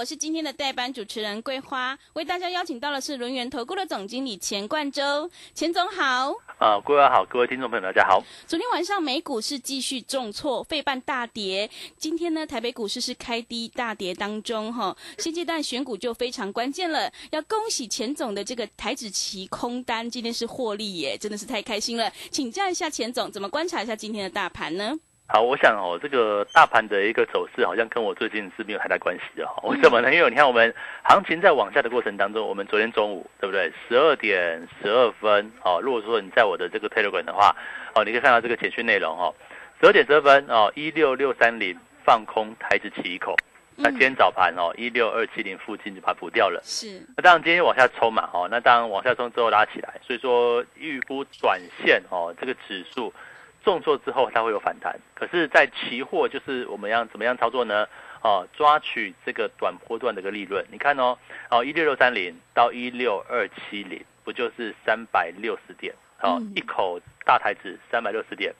我是今天的代班主持人桂花，为大家邀请到的是轮源投顾的总经理钱冠洲，钱总好。啊，桂花好，各位听众朋友大家好。昨天晚上美股是继续重挫，费半大跌。今天呢，台北股市是开低大跌当中，哈，现阶段选股就非常关键了。要恭喜钱总的这个台指期空单，今天是获利耶，真的是太开心了。请教一下钱总，怎么观察一下今天的大盘呢？好，我想哦，这个大盘的一个走势好像跟我最近是没有太大关系的哈。为什么呢？因为你看我们行情在往下的过程当中，我们昨天中午对不对？十二点十二分哦。如果说你在我的这个 Telegram 的话，哦，你可以看到这个简讯内容哦。十二点十二分哦，一六六三零放空台子起一口。那今天早盘哦，一六二七零附近就把它补掉了。是。那当然今天往下冲嘛哦，那当然往下冲之后拉起来，所以说预估短线哦，这个指数。重挫之后它会有反弹，可是，在期货就是我们要怎么样操作呢？哦，抓取这个短波段的一个利润。你看哦，哦，一六六三零到一六二七零，不就是三百六十点？哦，一口大台子三百六十点，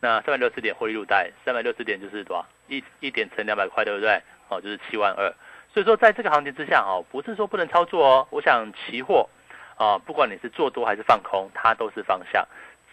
那三百六十点获利入袋，三百六十点就是多少？一一点乘两百块，对不对？哦，就是七万二。所以说，在这个行情之下，哦，不是说不能操作哦。我想期货，啊，不管你是做多还是放空，它都是方向。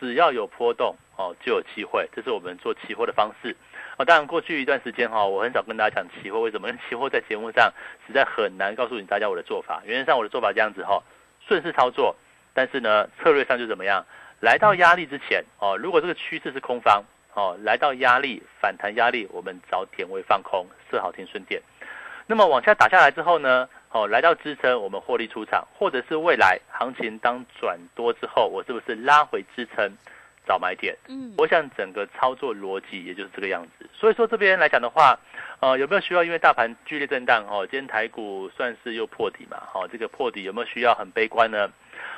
只要有波动哦，就有机会，这是我们做期货的方式哦。当然，过去一段时间哈，我很少跟大家讲期货，为什么？因为期货在节目上实在很难告诉你大家我的做法。原则上，我的做法这样子哈，顺势操作，但是呢，策略上就怎么样？来到压力之前哦，如果这个趋势是空方哦，来到压力反弹压力，我们找点位放空，设好停损点。那么往下打下来之后呢？哦，来到支撑，我们获利出场，或者是未来行情当转多之后，我是不是拉回支撑找买点？嗯，我想整个操作逻辑也就是这个样子。所以说这边来讲的话，呃，有没有需要因为大盘剧烈震荡？哦，今天台股算是又破底嘛？哦，这个破底有没有需要很悲观呢？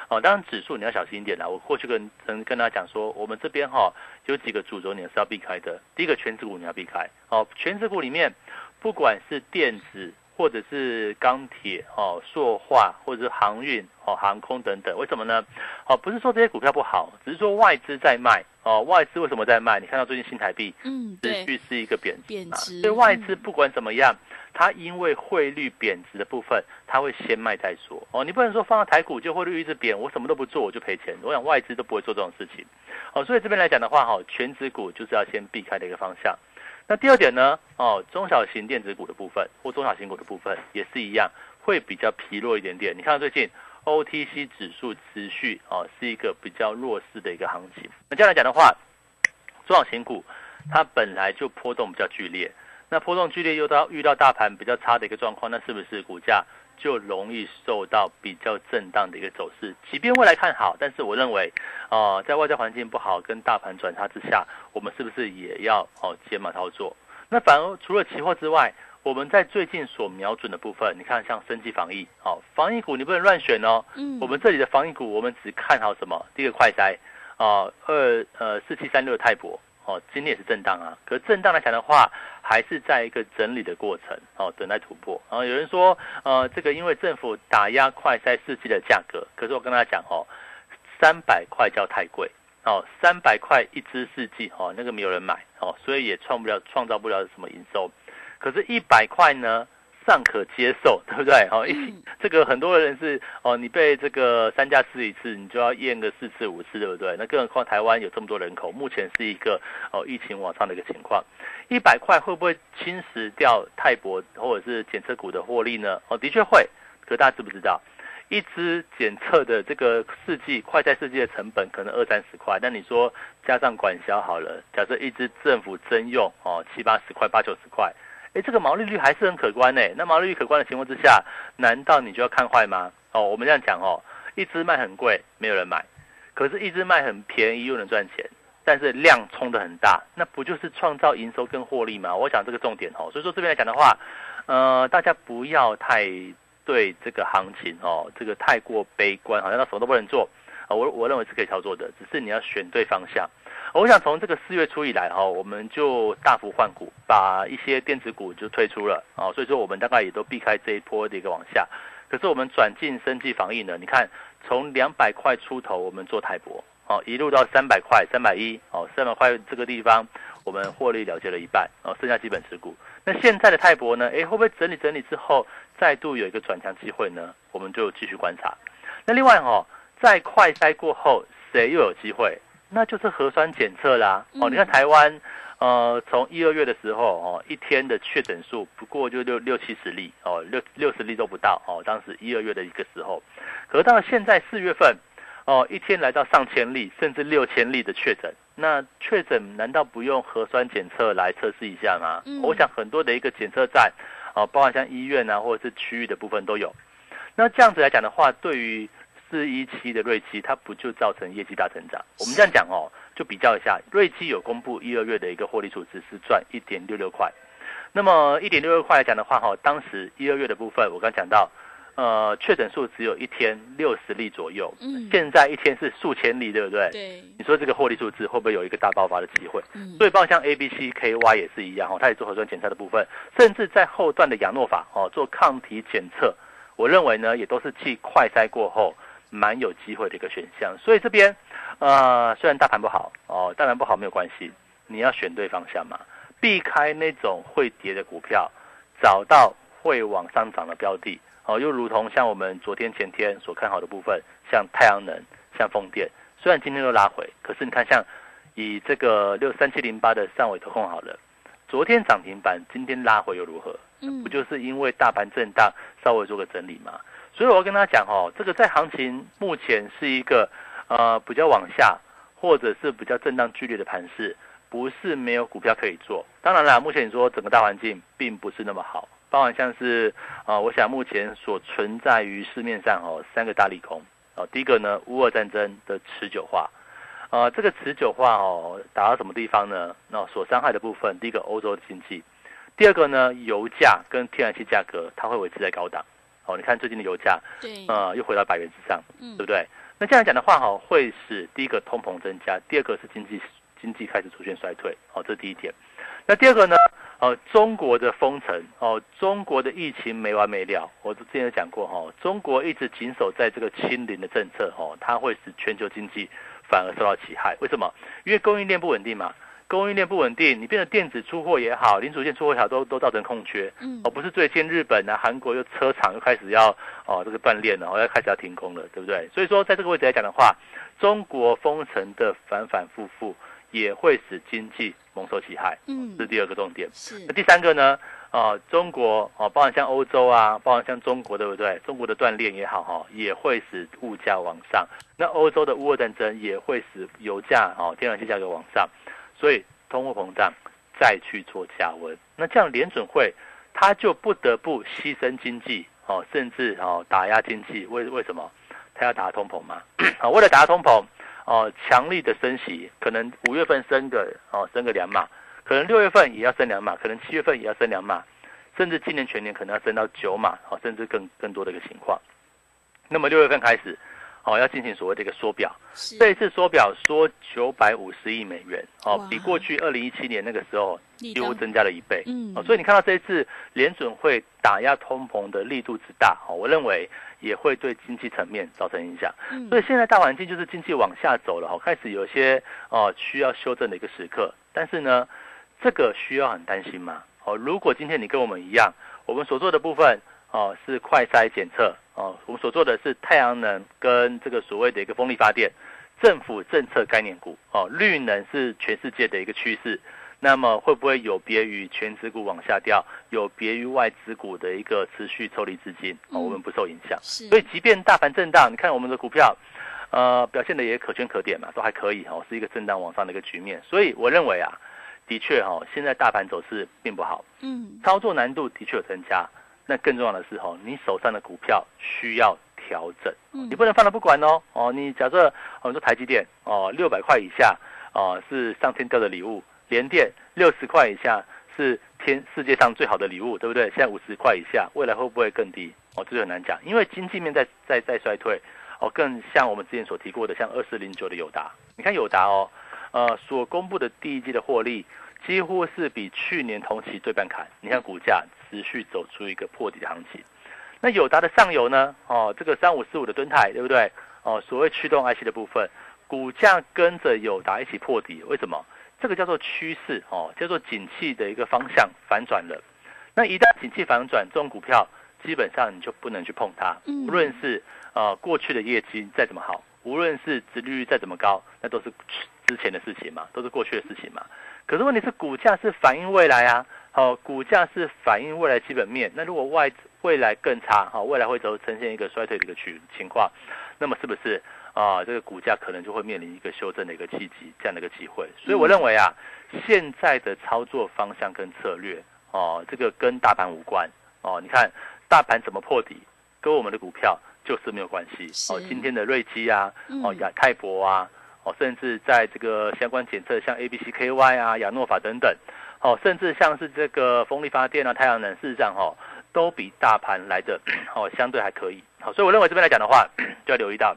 哦，当然指数你要小心一点啦。我过去跟跟跟大家讲说，我们这边哈有几个主轴你是要避开的。第一个全指股你要避开。哦，全指股里面不管是电子。或者是钢铁哦，塑化或者是航运哦，航空等等，为什么呢？哦，不是说这些股票不好，只是说外资在卖哦。外资为什么在卖？你看到最近新台币嗯，持续是一个贬贬值，所以外资不管怎么样，它因为汇率贬值的部分，它会先卖再说哦。你不能说放到台股就汇率一直贬，我什么都不做我就赔钱。我想外资都不会做这种事情哦。所以这边来讲的话，哈，全指股就是要先避开的一个方向。那第二点呢？哦，中小型电子股的部分或中小型股的部分也是一样，会比较疲弱一点点。你看最近 OTC 指数持续哦是一个比较弱势的一个行情。那这样来讲的话，中小型股它本来就波动比较剧烈，那波动剧烈又到遇到大盘比较差的一个状况，那是不是股价？就容易受到比较震荡的一个走势，即便未来看好，但是我认为，呃，在外在环境不好跟大盘转差之下，我们是不是也要哦减码操作？那反而除了期货之外，我们在最近所瞄准的部分，你看像升级防疫，哦，防疫股你不能乱选哦。嗯。我们这里的防疫股，我们只看好什么？第一个快筛，啊，二呃四七三六泰博。哦，今天也是震荡啊，可震荡来讲的话，还是在一个整理的过程哦，等待突破。然后有人说，呃，这个因为政府打压快筛试剂的价格，可是我跟大家讲哦，三百块叫太贵哦，三百块一支四季哦，那个没有人买哦，所以也创不了创造不了什么营收。可是，一百块呢？尚可接受，对不对？哦，这个很多人是哦，你被这个三价试一次，你就要验个四次五次，对不对？那更何况台湾有这么多人口，目前是一个哦疫情往上的一个情况，一百块会不会侵蚀掉泰博或者是检测股的获利呢？哦，的确会。可大家知不知道，一支检测的这个试剂快筛试剂的成本可能二三十块，那你说加上管销好了，假设一支政府征用哦七八十块八九十块。哎，这个毛利率还是很可观呢。那毛利率可观的情况之下，难道你就要看坏吗？哦，我们这样讲哦，一只卖很贵，没有人买；可是，一只卖很便宜又能赚钱，但是量冲的很大，那不就是创造营收跟获利吗？我想这个重点哦。所以说这边来讲的话，呃，大家不要太对这个行情哦，这个太过悲观，好像他什么都不能做啊。我我认为是可以操作的，只是你要选对方向。我想从这个四月初以来哈，我们就大幅换股，把一些电子股就退出了啊，所以说我们大概也都避开这一波的一个往下。可是我们转进生计防疫呢，你看从两百块出头我们做泰博哦，一路到三百块、三百一哦，三百块这个地方我们获利了结了一半哦，剩下基本持股。那现在的泰博呢？哎，会不会整理整理之后再度有一个转强机会呢？我们就继续观察。那另外哦，在快筛过后，谁又有机会？那就是核酸检测啦。哦，你看台湾，呃，从一二月的时候哦，一天的确诊数不过就六六七十例哦，六六十例都不到哦。当时一二月的一个时候，可是到了现在四月份。哦，一天来到上千例，甚至六千例的确诊，那确诊难道不用核酸检测来测试一下吗？我想很多的一个检测站，哦，包括像医院啊，或者是区域的部分都有。那这样子来讲的话，对于四一七的瑞基，它不就造成业绩大成长？我们这样讲哦，就比较一下，瑞基有公布一二月的一个获利数字是赚一点六六块，那么一点六六块来讲的话，哈，当时一二月的部分，我刚讲到。呃，确诊数只有一天六十例左右，嗯，现在一天是数千例，对不对？对，你说这个获利数字会不会有一个大爆发的机会？嗯，所以包括像 A、B、C、K、Y 也是一样哈，它也做核酸检测的部分，甚至在后段的亚诺法哦做抗体检测，我认为呢也都是继快筛过后蛮有机会的一个选项。所以这边呃虽然大盘不好哦，大盘不好没有关系，你要选对方向嘛，避开那种会跌的股票，找到会往上涨的标的。哦，又如同像我们昨天前天所看好的部分，像太阳能、像风电，虽然今天都拉回，可是你看像以这个六三七零八的上尾投控好了，昨天涨停板，今天拉回又如何？嗯，不就是因为大盘震荡稍微做个整理嘛？所以我要跟大家讲哦，这个在行情目前是一个呃比较往下，或者是比较震荡剧烈的盘势，不是没有股票可以做。当然了，目前你说整个大环境并不是那么好。包含像是啊，我想目前所存在于市面上哦三个大利空哦，第一个呢，乌俄战争的持久化，啊，这个持久化哦打到什么地方呢？那所伤害的部分，第一个欧洲的经济，第二个呢，油价跟天然气价格它会维持在高档哦。你看最近的油价，对，呃，又回到百元之上，嗯，对不对？那这样讲的话哈，会使第一个通膨增加，第二个是经济经济开始出现衰退，哦，这是第一点。那第二个呢？哦，中国的封城哦，中国的疫情没完没了。我之前有讲过哈，中国一直紧守在这个清零的政策哦，它会使全球经济反而受到其害。为什么？因为供应链不稳定嘛，供应链不稳定，你变成电子出货也好，零组件出货也好，都都造成空缺。嗯，哦，不是最近日本啊、韩国又车厂又开始要哦这个断链了，哦要开始要停工了，对不对？所以说在这个位置来讲的话，中国封城的反反复复。也会使经济蒙受其害，嗯，是第二个重点。是那第三个呢？啊，中国啊，包含像欧洲啊，包含像中国，对不对？中国的锻炼也好哈，也会使物价往上。那欧洲的乌俄战争也会使油价哦，天然气价格往上。所以通货膨胀再去做加温，那这样联准会它就不得不牺牲经济哦，甚至哦打压经济。为为什么？它要打通膨嘛？啊，为了打通膨。哦，强力的升息，可能五月份升个哦，升个两码，可能六月份也要升两码，可能七月份也要升两码，甚至今年全年可能要升到九码，哦，甚至更更多的一个情况。那么六月份开始，哦，要进行所谓的一个缩表，这一次缩表缩九百五十亿美元，哦，比过去二零一七年那个时候几乎增加了一倍，嗯，哦，所以你看到这一次联准会打压通膨的力度之大，哦，我认为。也会对经济层面造成影响，所以现在大环境就是经济往下走了哦，开始有些哦需要修正的一个时刻。但是呢，这个需要很担心吗？哦，如果今天你跟我们一样，我们所做的部分哦是快筛检测哦，我们所做的是太阳能跟这个所谓的一个风力发电，政府政策概念股哦，绿能是全世界的一个趋势。那么会不会有别于全指股往下掉，有别于外资股的一个持续抽离资金哦？我们不受影响，所以即便大盘震荡，你看我们的股票，呃，表现的也可圈可点嘛，都还可以哦，是一个震荡往上的一个局面。所以我认为啊，的确哈，现在大盘走势并不好，嗯，操作难度的确有增加。那更重要的是哈，你手上的股票需要调整，你不能放着不管哦。哦，你假设我们说台积电哦，六百块以下哦，是上天掉的礼物。连电六十块以下是天世界上最好的礼物，对不对？现在五十块以下，未来会不会更低？哦，这就很难讲，因为经济面在在在衰退，哦，更像我们之前所提过的，像二四零九的友达，你看友达哦，呃，所公布的第一季的获利几乎是比去年同期对半砍，你看股价持续走出一个破底的行情。那友达的上游呢？哦，这个三五四五的吨泰，对不对？哦，所谓驱动 IC 的部分，股价跟着友达一起破底，为什么？这个叫做趋势哦，叫做景气的一个方向反转了。那一旦景气反转，这种股票基本上你就不能去碰它。无论是呃过去的业绩再怎么好，无论是殖利率再怎么高，那都是之前的事情嘛，都是过去的事情嘛。可是问题是股价是反映未来啊，好，股价是反映未来基本面。那如果外未来更差，哈，未来会走呈现一个衰退的一个情情况，那么是不是啊？这个股价可能就会面临一个修正的一个契机，这样的一个机会。所以我认为啊，现在的操作方向跟策略，哦，这个跟大盘无关，哦，你看大盘怎么破底，跟我们的股票就是没有关系。哦，今天的瑞基啊，哦，亚泰博啊，哦，甚至在这个相关检测，像 A B C K Y 啊、亚诺法等等，哦，甚至像是这个风力发电啊、太阳能，事实上，哦。都比大盘来的 哦，相对还可以。好，所以我认为这边来讲的话，就要留意到，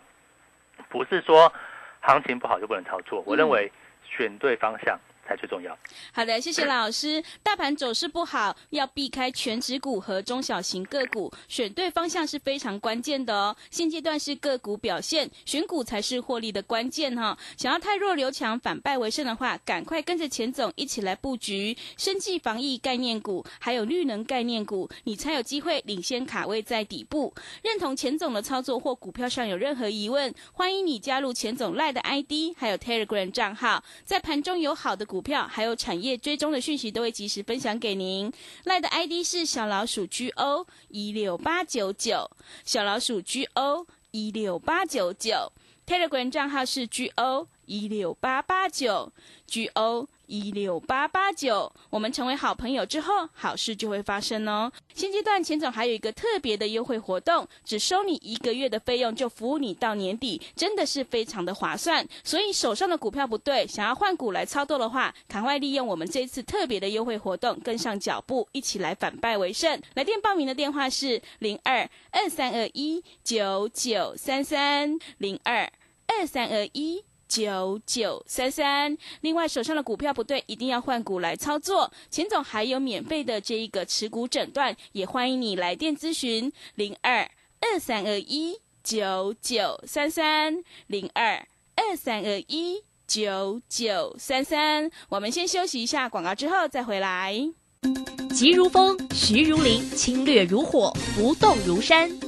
不是说行情不好就不能操作。我认为选对方向。才最重要。好的，谢谢老师。大盘走势不好，要避开全指股和中小型个股，选对方向是非常关键的哦。现阶段是个股表现，选股才是获利的关键哈。想要太弱留强，反败为胜的话，赶快跟着钱总一起来布局生计防疫概念股，还有绿能概念股，你才有机会领先卡位在底部。认同钱总的操作或股票上有任何疑问，欢迎你加入钱总赖的 ID，还有 Telegram 账号，在盘中有好的股。股票还有产业追踪的讯息都会及时分享给您。赖的 ID 是小老鼠 G O 一六八九九，小老鼠 G O 一六八九九。Telegram 账号是 G O 一六八八九 G O。一六八八九，我们成为好朋友之后，好事就会发生哦。现阶段钱总还有一个特别的优惠活动，只收你一个月的费用，就服务你到年底，真的是非常的划算。所以手上的股票不对，想要换股来操作的话，赶快利用我们这次特别的优惠活动，跟上脚步，一起来反败为胜。来电报名的电话是零二二三二一九九三三零二二三二一。九九三三，另外手上的股票不对，一定要换股来操作。钱总还有免费的这一个持股诊断，也欢迎你来电咨询零二二三二一九九三三零二二三二一九九三三。我们先休息一下广告，之后再回来。急如风，徐如林，侵略如火，不动如山。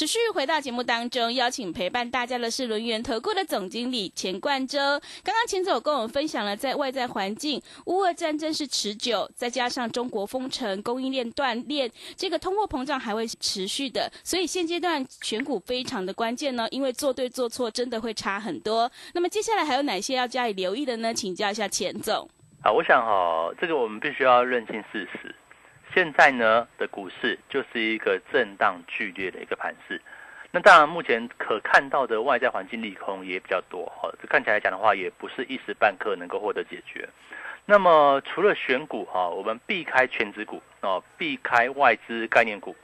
持续回到节目当中，邀请陪伴大家的是轮源投顾的总经理钱冠洲。刚刚钱总跟我们分享了，在外在环境，乌俄战争是持久，再加上中国封城、供应链断裂，这个通货膨胀还会持续的，所以现阶段选股非常的关键呢。因为做对做错真的会差很多。那么接下来还有哪些要加以留意的呢？请教一下钱总。啊，我想哈，这个我们必须要认清事实。现在呢的股市就是一个震荡剧烈的一个盘势，那当然目前可看到的外在环境利空也比较多哈，这看起来讲的话也不是一时半刻能够获得解决。那么除了选股哈，我们避开全指股哦，避开外资概念股，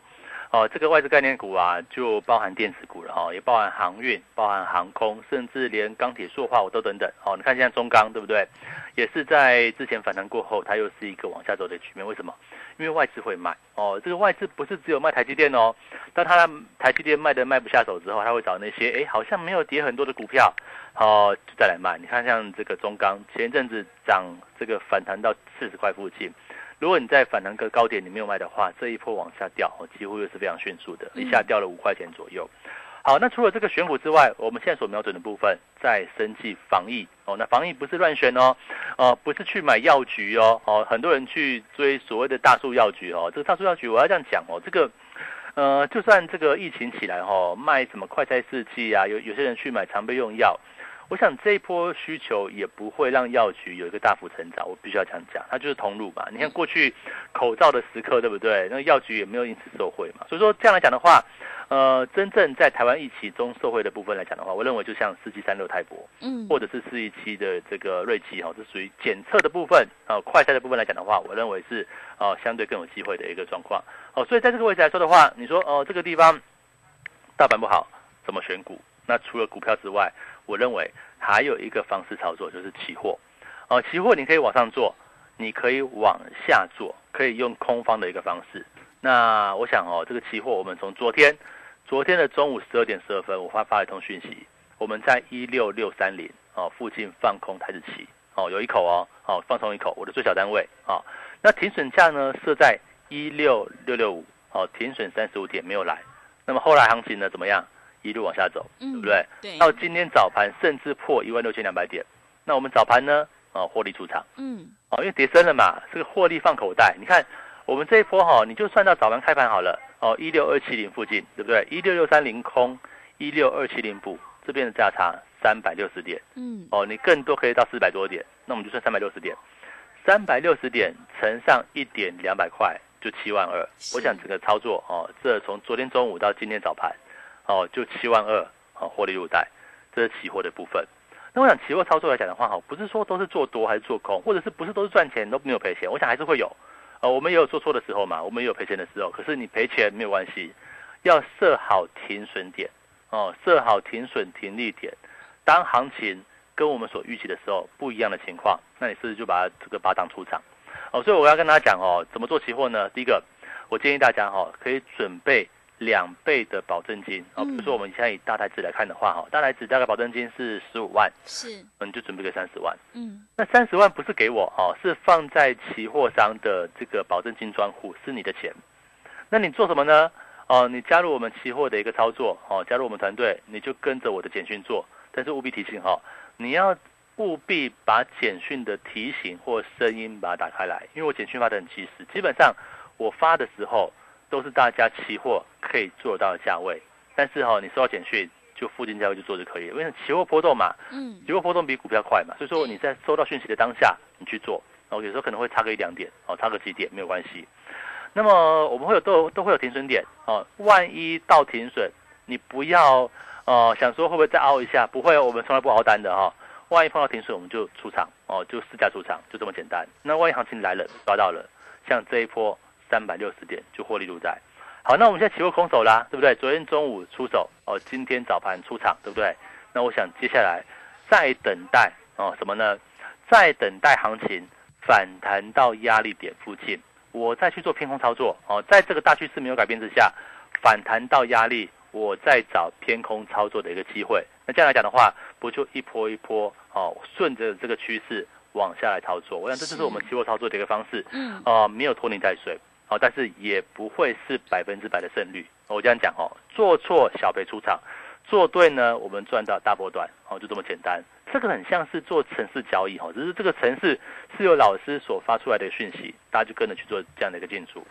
哦，这个外资概念股啊，就包含电子股了哈，也包含航运、包含航空，甚至连钢铁、塑化我都等等。哦，你看现在中钢对不对？也是在之前反弹过后，它又是一个往下走的局面。为什么？因为外资会卖哦，这个外资不是只有卖台积电哦，当他台积电卖的卖不下手之后，他会找那些哎好像没有跌很多的股票，哦就再来卖。你看像这个中钢，前一阵子涨这个反弹到四十块附近。如果你在反弹个高点你没有卖的话，这一波往下掉，几乎又是非常迅速的，一下掉了五块钱左右。好，那除了这个选股之外，我们现在所瞄准的部分在生计防疫哦。那防疫不是乱选哦，呃，不是去买药局哦，哦，很多人去追所谓的大树药局哦。这个大树药局我要这样讲哦，这个呃，就算这个疫情起来哦，卖什么快筛试剂啊，有有些人去买常备用药。我想这一波需求也不会让药局有一个大幅成长，我必须要这样讲，它就是通路嘛。你看过去口罩的时刻，对不对？那药局也没有因此受惠嘛。所以说这样来讲的话，呃，真正在台湾疫情中受惠的部分来讲的话，我认为就像四七三六泰博，嗯，或者是四一七的这个瑞奇哈，这属于检测的部分啊，快筛的部分来讲的话，我认为是呃相对更有机会的一个状况。哦，所以在这个位置来说的话，你说哦这个地方大盘不好，怎么选股？那除了股票之外，我认为还有一个方式操作，就是期货。哦，期货你可以往上做，你可以往下做，可以用空方的一个方式。那我想哦，这个期货我们从昨天，昨天的中午十二点十二分，我发发了一通讯息，我们在一六六三零哦附近放空台子期哦，有一口哦，哦放空一口，我的最小单位啊。那停损价呢设在一六六六五哦，停损三十五点没有来。那么后来行情呢怎么样？一路往下走，嗯对不对？对。到今天早盘甚至破一万六千两百点，那我们早盘呢？啊，获利出场。嗯。哦，因为跌深了嘛，这个获利放口袋。你看我们这一波哈，你就算到早盘开盘好了，哦，一六二七零附近，对不对？一六六三零空，一六二七零补，这边的价差三百六十点。嗯。哦，你更多可以到四百多点，那我们就算三百六十点，三百六十点乘上一点两百块，就七万二。我想整个操作哦，这从昨天中午到今天早盘。哦，就七万二，好获利入袋，这是期货的部分。那我想期货操作来讲的话，哈，不是说都是做多还是做空，或者是不是都是赚钱都没有赔钱？我想还是会有，呃，我们也有做错的时候嘛，我们也有赔钱的时候。可是你赔钱没有关系，要设好停损点，哦，设好停损停利点。当行情跟我们所预期的时候不一样的情况，那你是不是就把这个八档出场？哦，所以我要跟大家讲哦，怎么做期货呢？第一个，我建议大家哈，可以准备。两倍的保证金啊，比如说我们现在以大台子来看的话，哈，大台子大概保证金是十五万，是，嗯，就准备个三十万，嗯，那三十万不是给我哦，是放在期货商的这个保证金专户，是你的钱。那你做什么呢？哦，你加入我们期货的一个操作，哦，加入我们团队，你就跟着我的简讯做。但是务必提醒哈，你要务必把简讯的提醒或声音把它打开来，因为我简讯发的很及时，基本上我发的时候。都是大家期货可以做到的价位，但是哈，你收到简讯就附近价位就做就可以了，因为期货波动嘛，嗯，期货波动比股票快嘛，所以说你在收到讯息的当下你去做，然后有时候可能会差个一两点，哦，差个几点没有关系。那么我们会有都都会有停损点，哦，万一到停损，你不要呃想说会不会再凹一下，不会，我们从来不凹单的哈。万一碰到停损，我们就出场，哦，就试价出场，就这么简单。那万一行情来了抓到了，像这一波。三百六十点就获利入袋，好，那我们现在期货空手啦，对不对？昨天中午出手哦，今天早盘出场，对不对？那我想接下来再等待哦，什么呢？再等待行情反弹到压力点附近，我再去做偏空操作哦。在这个大趋势没有改变之下，反弹到压力，我再找偏空操作的一个机会。那这样来讲的话，不就一波一波哦，顺着这个趋势往下来操作？我想这就是我们期货操作的一个方式，嗯，哦，没有拖泥带水。好，但是也不会是百分之百的胜率。我这样讲哦，做错小赔出场，做对呢，我们赚到大波段。哦，就这么简单。这个很像是做城市交易哈，只是这个城市是由老师所发出来的讯息，大家就跟着去做这样的一个进出。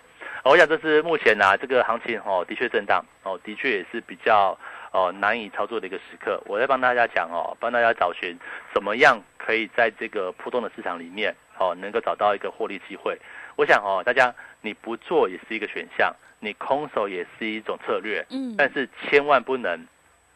我想这是目前呢这个行情哦，的确震荡哦，的确也是比较哦难以操作的一个时刻。我在帮大家讲哦，帮大家找寻怎么样可以在这个波动的市场里面哦，能够找到一个获利机会。我想哦，大家你不做也是一个选项，你空手也是一种策略，嗯，但是千万不能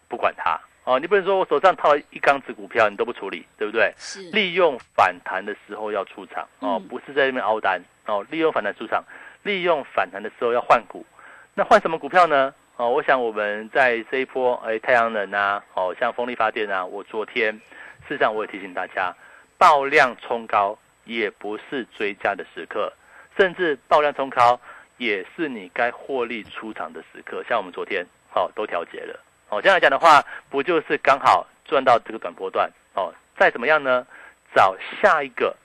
不管它哦。你不能说我手上套一缸子股票，你都不处理，对不对？是利用反弹的时候要出场哦，不是在那边熬单哦。利用反弹出场，利用反弹的时候要换股。那换什么股票呢？哦，我想我们在这一波，哎，太阳能啊，哦，像风力发电啊，我昨天事实上我也提醒大家，爆量冲高也不是追加的时刻，甚至爆量冲高也是你该获利出场的时刻。像我们昨天，哦，都调节了，哦，这样来讲的话，不就是刚好赚到这个短波段？哦，再怎么样呢？找下一个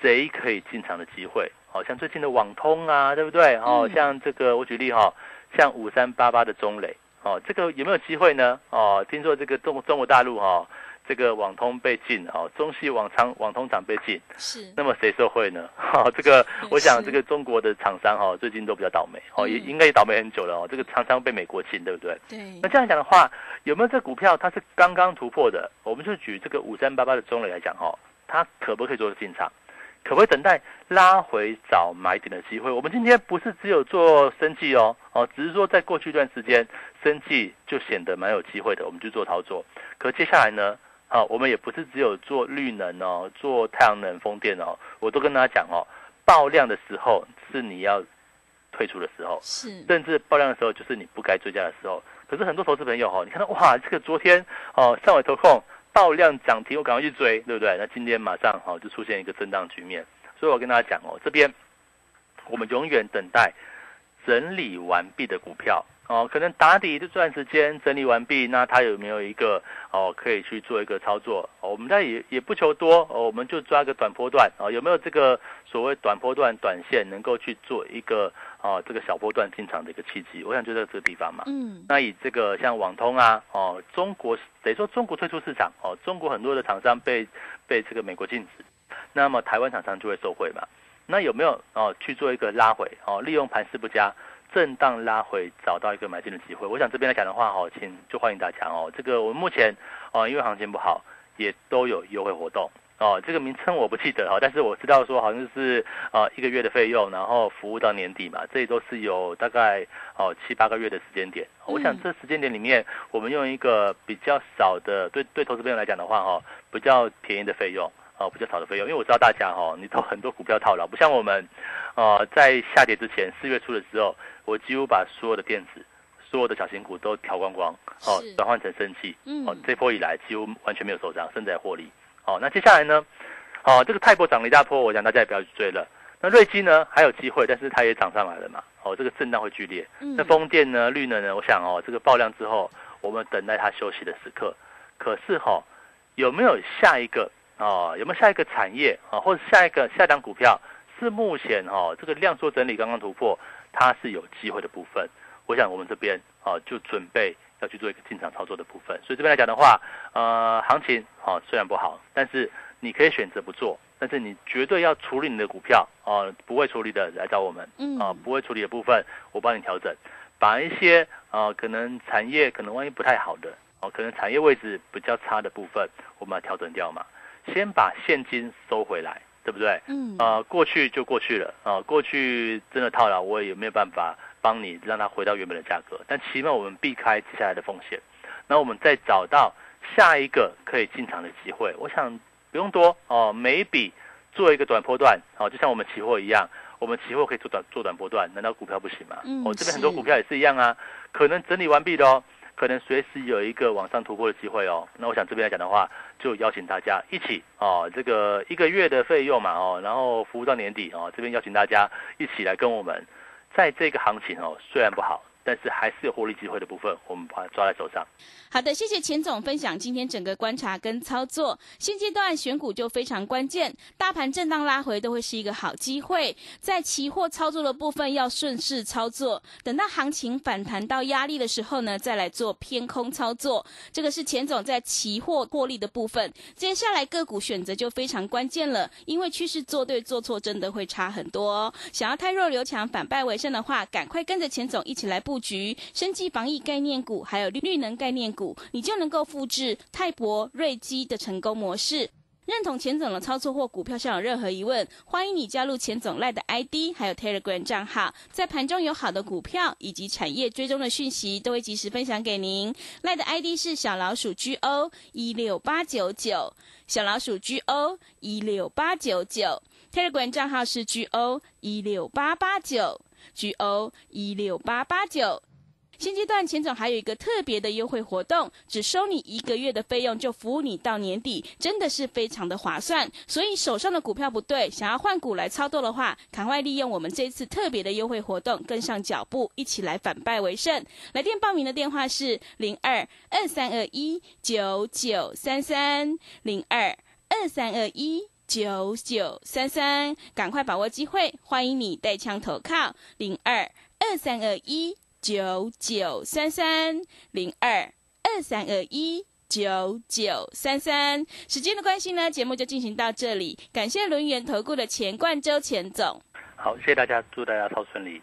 谁可以进场的机会？哦，像最近的网通啊，对不对？哦，像这个我举例哈。像五三八八的中磊哦，这个有没有机会呢？哦，听说这个中中国大陆哈，这个网通被禁哦，中系网仓网通厂被禁，是。那么谁受惠呢？哈，这个我想这个中国的厂商哈，最近都比较倒霉哦，也应该也倒霉很久了哦。这个常常被美国禁，对不对？对。那这样讲的话，有没有这股票它是刚刚突破的？我们就举这个五三八八的中磊来讲哈，它可不可以做进场？可不可以等待拉回找买点的机会？我们今天不是只有做生计哦，哦，只是说在过去一段时间，生计就显得蛮有机会的，我们去做操作。可接下来呢，啊，我们也不是只有做绿能哦，做太阳能、风电哦，我都跟大家讲哦，爆量的时候是你要退出的时候，是，甚至爆量的时候就是你不该追加的时候。可是很多投资朋友哦，你看到哇，这个昨天哦，上尾投控。爆量涨停，我赶快去追，对不对？那今天马上哈就出现一个震荡局面，所以我跟大家讲哦，这边我们永远等待整理完毕的股票哦，可能打底这段时间整理完毕，那它有没有一个哦可以去做一个操作？我们在也也不求多哦，我们就抓个短波段哦，有没有这个所谓短波段短线能够去做一个？哦，这个小波段进场的一个契机，我想就在这个地方嘛。嗯，那以这个像网通啊，哦，中国等于说中国退出市场，哦，中国很多的厂商被被这个美国禁止，那么台湾厂商就会受惠嘛。那有没有哦去做一个拉回？哦，利用盘势不佳，震荡拉回，找到一个买进的机会？我想这边来讲的话，哦，请就欢迎大家哦。这个我们目前哦，因为行情不好，也都有优惠活动。哦，这个名称我不记得哈，但是我知道说好像是呃一个月的费用，然后服务到年底嘛，这都是有大概哦七八个月的时间点。我想这时间点里面，我们用一个比较少的，对对投资朋友来讲的话哈，比较便宜的费用，哦比较少的费用，因为我知道大家哈，你都很多股票套牢，不像我们，呃在下跌之前四月初的时候，我几乎把所有的电子、所有的小型股都调光光，哦转换成升气，哦这波以来几乎完全没有受伤，甚至还获利。哦，那接下来呢？哦，这个泰博涨了一大波，我想大家也不要去追了。那瑞基呢还有机会，但是它也涨上来了嘛。哦，这个震荡会剧烈。那风电呢、绿能呢？我想哦，这个爆量之后，我们等待它休息的时刻。可是哈，有没有下一个哦？有没有下一个产业啊？或者下一个下档股票是目前哈这个量缩整理刚刚突破，它是有机会的部分？我想我们这边啊就准备。要去做一个进场操作的部分，所以这边来讲的话，呃，行情哦虽然不好，但是你可以选择不做，但是你绝对要处理你的股票啊，不会处理的来找我们，啊，不会处理的部分我帮你调整，把一些啊可能产业可能万一不太好的哦，可能产业位置比较差的部分，我们要调整掉嘛，先把现金收回来，对不对？嗯，呃，过去就过去了啊，过去真的套牢，我也没有办法。帮你让它回到原本的价格，但起码我们避开接下来的风险，那我们再找到下一个可以进场的机会。我想不用多哦，每一笔做一个短波段哦，就像我们期货一样，我们期货可以做短做短波段，难道股票不行吗？哦，这边很多股票也是一样啊，可能整理完毕的哦，可能随时有一个往上突破的机会哦。那我想这边来讲的话，就邀请大家一起哦，这个一个月的费用嘛哦，然后服务到年底哦，这边邀请大家一起来跟我们。在这个行情哦，虽然不好。但是还是有获利机会的部分，我们把它抓在手上。好的，谢谢钱总分享今天整个观察跟操作。现阶段选股就非常关键，大盘震荡拉回都会是一个好机会。在期货操作的部分要顺势操作，等到行情反弹到压力的时候呢，再来做偏空操作。这个是钱总在期货获利的部分。接下来个股选择就非常关键了，因为趋势做对做错真的会差很多。想要太弱留强，反败为胜的话，赶快跟着钱总一起来布。局生技防疫概念股，还有绿能概念股，你就能够复制泰博、瑞基的成功模式。认同钱总的操作或股票上有任何疑问，欢迎你加入钱总赖的 ID，还有 Telegram 账号，在盘中有好的股票以及产业追踪的讯息，都会及时分享给您。赖的 ID 是小老鼠 GO 一六八九九，小老鼠 GO 一六八九九，Telegram 账号是 GO 一六八八九。G O 一六八八九。现阶段钱总还有一个特别的优惠活动，只收你一个月的费用，就服务你到年底，真的是非常的划算。所以手上的股票不对，想要换股来操作的话，赶快利用我们这次特别的优惠活动，跟上脚步，一起来反败为胜。来电报名的电话是零二二三二一九九三三零二二三二一九九三三，赶快把握机会，欢迎你带枪投靠零二二三二一。九九三三零二二三二一九九三三，时间的关系呢，节目就进行到这里。感谢轮圆投顾的钱冠周钱总，好，谢谢大家，祝大家超顺利。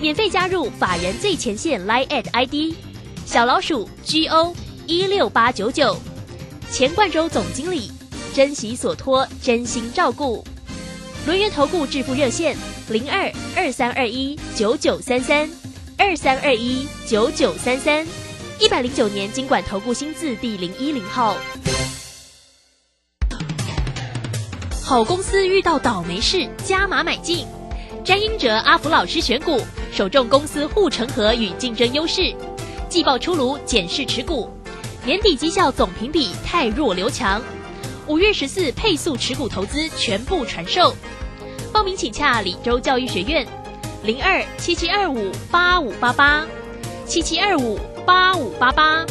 免费加入法人最前线 Line at ID 小老鼠 G O 一六八九九，钱冠洲总经理，珍惜所托，真心照顾。轮源投顾致富热线零二二三二一九九三三二三二一九九三三一百零九年经管投顾新字第零一零号。好公司遇到倒霉事，加码买进。詹英哲阿福老师选股，首重公司护城河与竞争优势。季报出炉，检视持股。年底绩效总评比太弱留强。五月十四配速持股投资全部传授，报名请洽李州教育学院，零二七七二五八五八八，七七二五八五八八。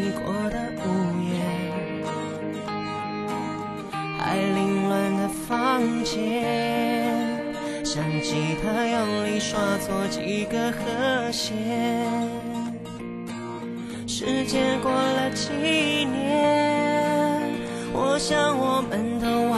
你过的屋檐，还凌乱的房间，像吉他用力刷错几个和弦。时间过了几年，我想我们都忘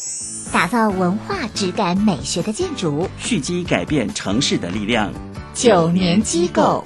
打造文化质感美学的建筑，蓄积改变城市的力量。九年机构。